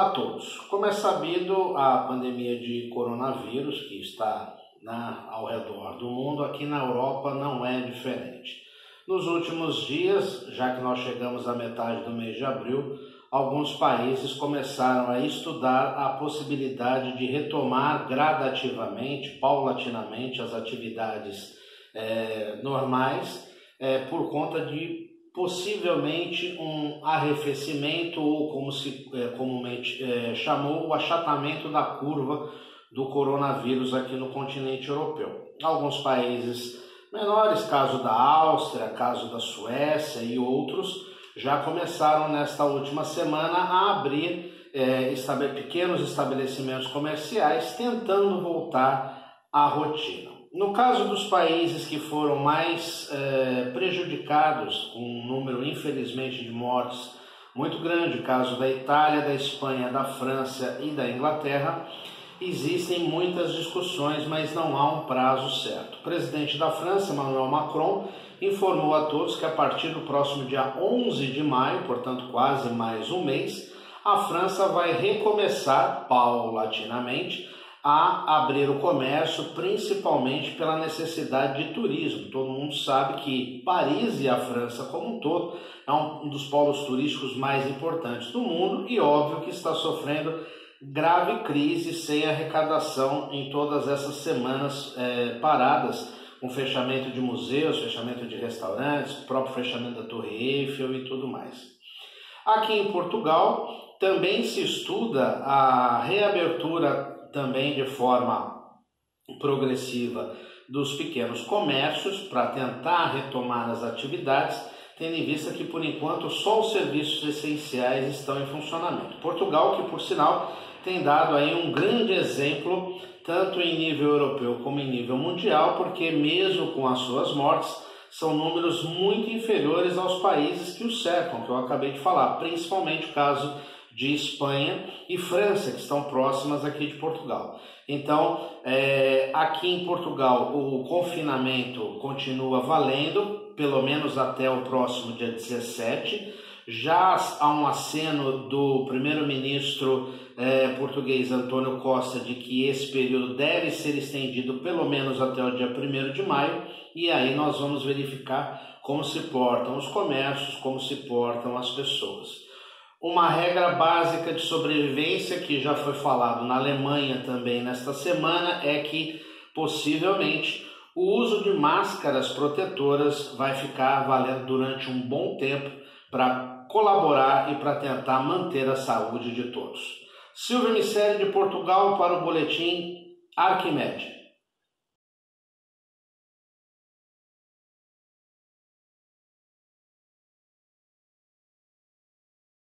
Olá a todos. Como é sabido, a pandemia de coronavírus que está na, ao redor do mundo, aqui na Europa não é diferente. Nos últimos dias, já que nós chegamos à metade do mês de abril, alguns países começaram a estudar a possibilidade de retomar gradativamente, paulatinamente, as atividades é, normais, é, por conta de possivelmente um arrefecimento ou como se é, comumente é, chamou o achatamento da curva do coronavírus aqui no continente europeu. Alguns países menores, caso da Áustria, caso da Suécia e outros, já começaram nesta última semana a abrir é, pequenos estabelecimentos comerciais, tentando voltar à rotina. No caso dos países que foram mais é, prejudicados, com um número infelizmente de mortes muito grande, caso da Itália, da Espanha, da França e da Inglaterra, existem muitas discussões, mas não há um prazo certo. O presidente da França, Emmanuel Macron, informou a todos que a partir do próximo dia 11 de maio, portanto quase mais um mês, a França vai recomeçar paulatinamente a abrir o comércio, principalmente pela necessidade de turismo. Todo mundo sabe que Paris e a França como um todo é um dos polos turísticos mais importantes do mundo e óbvio que está sofrendo grave crise sem arrecadação em todas essas semanas é, paradas, com fechamento de museus, fechamento de restaurantes, próprio fechamento da Torre Eiffel e tudo mais. Aqui em Portugal também se estuda a reabertura também de forma progressiva dos pequenos comércios para tentar retomar as atividades, tendo em vista que por enquanto só os serviços essenciais estão em funcionamento. Portugal, que por sinal tem dado aí um grande exemplo, tanto em nível europeu como em nível mundial, porque mesmo com as suas mortes, são números muito inferiores aos países que o cercam, que eu acabei de falar, principalmente o caso de Espanha e França, que estão próximas aqui de Portugal. Então, é, aqui em Portugal, o confinamento continua valendo, pelo menos até o próximo dia 17. Já há um aceno do primeiro-ministro é, português Antônio Costa de que esse período deve ser estendido pelo menos até o dia 1 de maio, e aí nós vamos verificar como se portam os comércios, como se portam as pessoas. Uma regra básica de sobrevivência que já foi falado na Alemanha também nesta semana é que possivelmente o uso de máscaras protetoras vai ficar valendo durante um bom tempo para colaborar e para tentar manter a saúde de todos. Silvio Miceli de Portugal para o boletim Arquimedes.